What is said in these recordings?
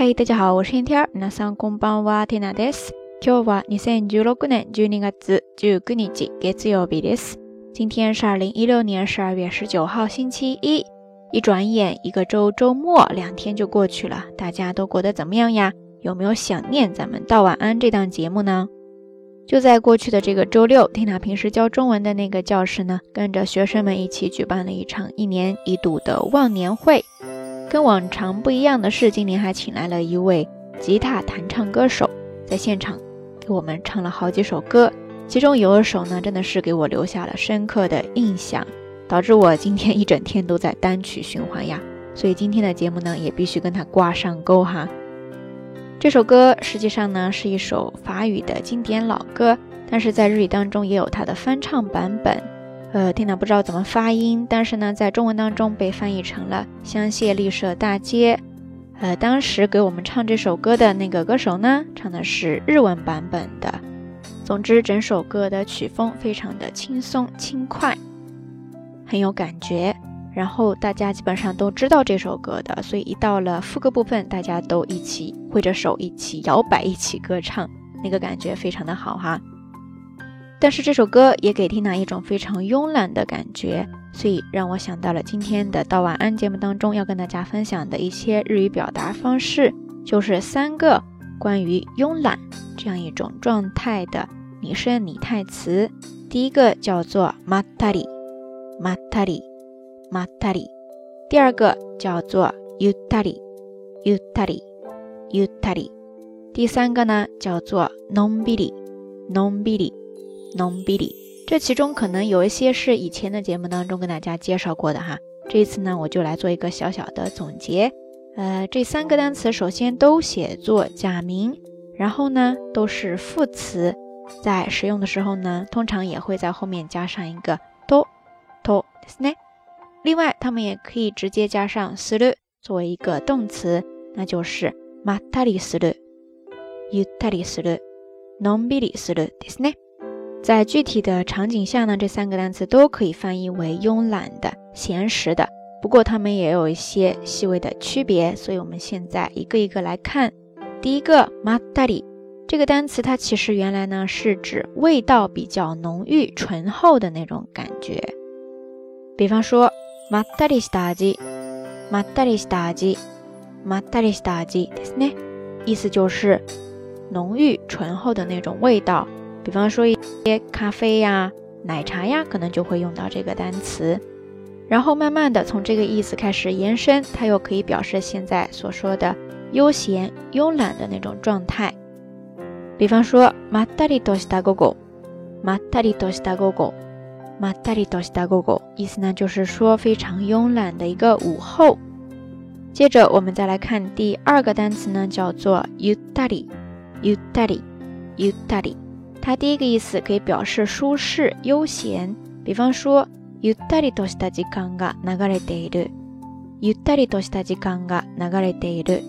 嗨，大家好，我是天天。皆さんこんばんは、テナです。今日は二千十六年十二月十九日、月曜日です。今天是二零一六年十二月十九号，星期一。一转眼，一个周周末，两天就过去了。大家都过得怎么样呀？有没有想念咱们道晚安这档节目呢？就在过去的这个周六，缇娜平时教中文的那个教室呢，跟着学生们一起举办了一场一年一度的忘年会。 跟往常不一样的是，今年还请来了一位吉他弹唱歌手，在现场给我们唱了好几首歌。其中有一首呢，真的是给我留下了深刻的印象。导致我今天一整天都在单曲循环呀，所以今天的节目呢也必须跟它挂上钩哈。这首歌实际上呢是一首法语的经典老歌，但是在日语当中也有它的翻唱版本。呃，天呐，不知道怎么发音，但是呢在中文当中被翻译成了香榭丽舍大街。呃，当时给我们唱这首歌的那个歌手呢，唱的是日文版本的。总之，整首歌的曲风非常的轻松轻快。很有感觉，然后大家基本上都知道这首歌的，所以一到了副歌部分，大家都一起挥着手，一起摇摆，一起歌唱，那个感觉非常的好哈。但是这首歌也给缇娜一种非常慵懒的感觉，所以让我想到了今天的到晚安节目当中要跟大家分享的一些日语表达方式，就是三个关于慵懒这样一种状态的拟声拟态词。第一个叫做 matari。まったり、まったり。第二个叫做ゆったり、ゆったり、ゆったり。第三个呢叫做のんびり、のんびり、 のんびり。这其中可能有一些是以前的节目当中跟大家介绍过的哈。这一次呢，我就来做一个小小的总结。呃，这三个单词首先都写作假名，然后呢都是副词，在使用的时候呢，通常也会在后面加上一个多。とですね。另外，他们也可以直接加上する作为一个动词，那就是まったりする、ゆったりする、のんびりするですね。 在具体的场景下呢，这三个单词都可以翻译为慵懒的、闲时的。不过，它们也有一些细微的区别，所以我们现在一个一个来看。第一个まったり这个单词，它其实原来呢是指味道比较浓郁、醇厚的那种感觉。比方说，まったりした味，まったりした味，まったりした味ですね。意思就是浓郁醇厚的那种味道。 比方说一些咖啡呀、奶茶呀，可能就会用到这个单词。然后慢慢的从这个意思开始延伸，它又可以表示现在所说的悠闲、慵懒的那种状态。比方说，まったりとした午後，まったりとした午後。まったりとした午後，意思呢就是说非常慵懒的一个午后。接着我们再来看第二个单词呢，叫做ゆったり、ゆったり、ゆったり。 它第一个意思可以表示舒适、悠闲。比方说，ゆったりとした時間が流れている。ゆったりとした時間が流れている。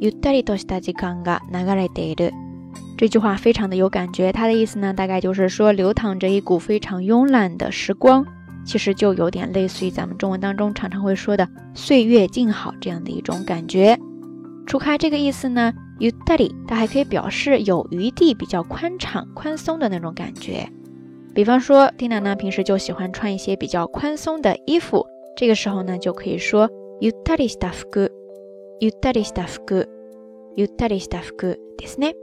ゆったりとした時間が流れている。这句话非常的有感觉，它的意思呢，大概就是说流淌着一股非常慵懒的时光，其实就有点类似于咱们中文当中常常会说的“岁月静好”这样的一种感觉。除开这个意思呢 ，utari 它还可以表示有余地、比较宽敞、宽松的那种感觉。比方说，Tina 呢平时就喜欢穿一些比较宽松的衣服，这个时候呢就可以说 utari s t a f u u t a r i s t a f u u t a r i s t a f u ですね。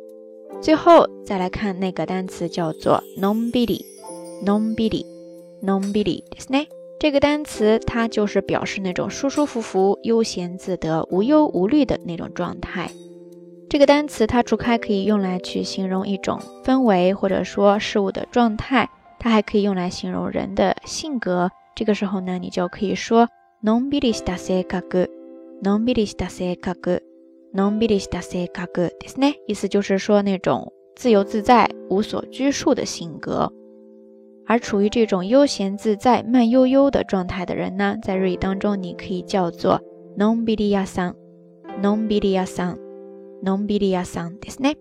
最后再来看那个单词叫做 non bili，non bili，non bili，ですね。这个单词它就是表示那种舒舒服服、悠闲自得、无忧无虑的那种状态。 这个单词它除开可以用来去形容一种氛围或者说事物的状态，它还可以用来形容人的性格。这个时候呢，你就可以说 non bili sta se kaku，non bili sta se kaku。non b i l i s t a se kagu ですね，意思就是说那种自由自在、无所拘束的性格。而处于这种悠闲自在、慢悠悠的状态的人呢，在日语当中你可以叫做 non b i l i a s a n non b i l i a s a n non b i l i a s a n ですね。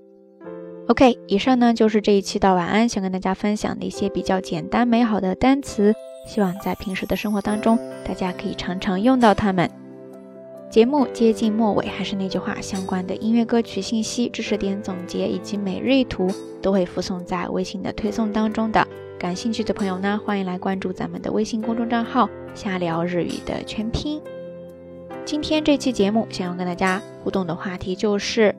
OK，以上呢就是这一期到晚安想跟大家分享的一些比较简单美好的单词，希望在平时的生活当中大家可以常常用到它们。 节目接近末尾，还是那句话，相关的音乐歌曲信息、知识点总结以及每日一图都会附送在微信的推送当中的。感兴趣的朋友呢，欢迎来关注咱们的微信公众账号“瞎聊日语”的全拼。 今天这期节目想要跟大家互动的话题就是，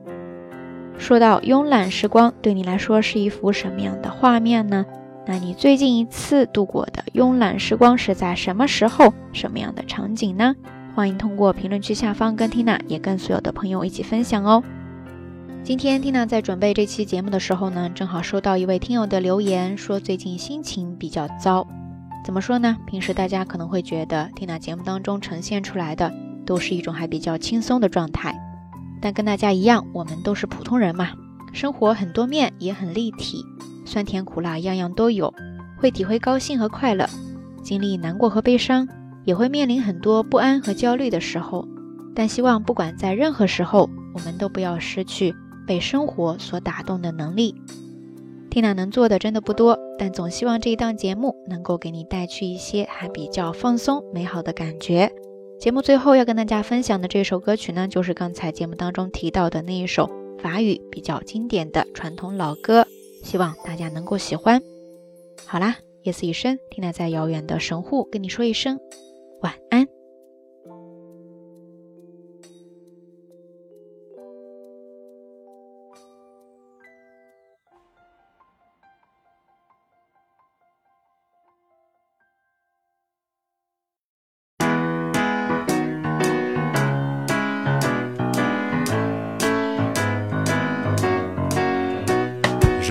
说到慵懒时光，对你来说是一幅什么样的画面呢？那你最近一次度过的慵懒时光是在什么时候、什么样的场景呢？欢迎通过评论区下方跟缇娜，也跟所有的朋友一起分享哦。今天缇娜在准备这期节目的时候呢，正好收到一位听友的留言，说最近心情比较糟。怎么说呢？平时大家可能会觉得缇娜节目当中呈现出来的都是一种还比较轻松的状态，但跟大家一样，我们都是普通人嘛，生活很多面，也很立体，酸甜苦辣样样都有，会体会高兴和快乐，经历难过和悲伤。也会面临很多不安和焦虑的时候，但希望不管在任何时候，我们都不要失去被生活所打动的能力。Tina 能做的真的不多，但总希望这一档节目能够给你带去一些还比较放松、美好的感觉。节目最后要跟大家分享的这首歌曲呢，就是刚才节目当中提到的那一首法语比较经典的传统老歌，希望大家能够喜欢。好啦，夜色已深听来在遥远的神户跟你说一声。晚安。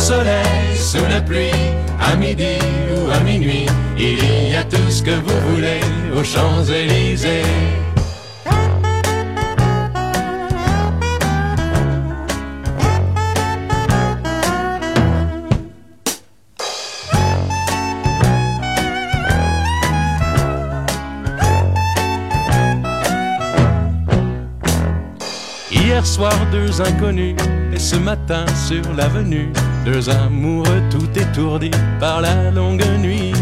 soleil, sous la pluie, à midi ou à minuit il y a tout ce que vous voulez aux Champs-Élysées. Hier soir, deux inconnus, et ce matin sur l'avenue, deux amoureux tout étourdis par la longue nuit.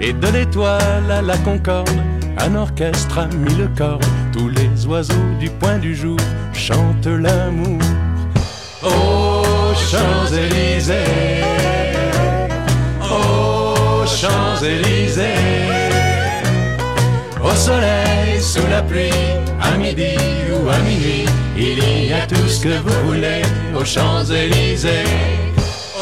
Et de l'étoile à la concorde, un orchestre a mis le. Tous les oiseaux du point du jour chantent l'amour. Aux Champs-Élysées, aux Champs-Élysées, au soleil, sous la pluie, à midi ou à minuit, il y a tout ce que vous voulez aux Champs-Élysées.